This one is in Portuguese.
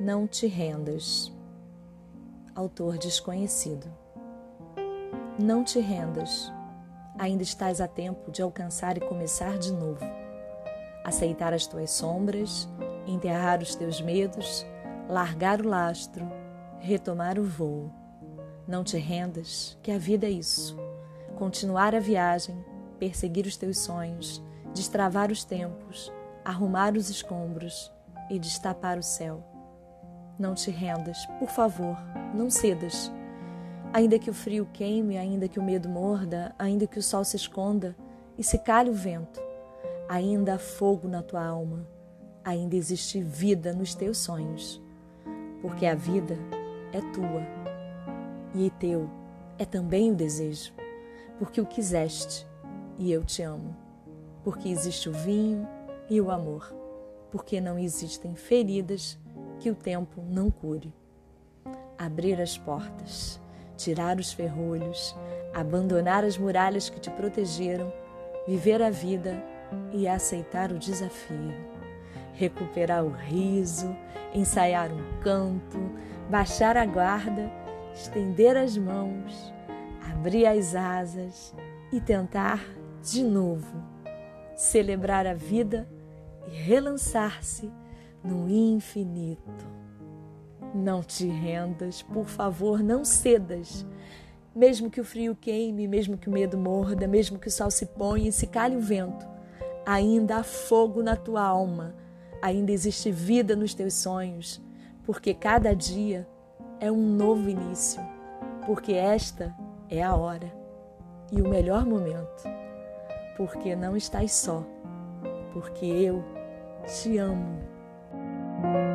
Não te rendas. Autor desconhecido. Não te rendas. Ainda estás a tempo de alcançar e começar de novo. Aceitar as tuas sombras, enterrar os teus medos, largar o lastro, retomar o voo. Não te rendas, que a vida é isso. Continuar a viagem, perseguir os teus sonhos, destravar os tempos, arrumar os escombros e destapar o céu. Não te rendas, por favor, não cedas. Ainda que o frio queime, ainda que o medo morda, ainda que o sol se esconda e se calhe o vento, ainda há fogo na tua alma, ainda existe vida nos teus sonhos, porque a vida é tua e teu é também o desejo, porque o quiseste e eu te amo, porque existe o vinho e o amor, porque não existem feridas que o tempo não cure. Abrir as portas, tirar os ferrolhos, abandonar as muralhas que te protegeram, viver a vida e aceitar o desafio. Recuperar o riso, ensaiar um canto, baixar a guarda, estender as mãos, abrir as asas e tentar de novo celebrar a vida e relançar-se no infinito. Não te rendas, por favor, não cedas. Mesmo que o frio queime, mesmo que o medo morda, mesmo que o sol se ponha e se calhe o vento, ainda há fogo na tua alma, ainda existe vida nos teus sonhos, porque cada dia é um novo início, porque esta é a hora e o melhor momento, porque não estás só, porque eu te amo. thank you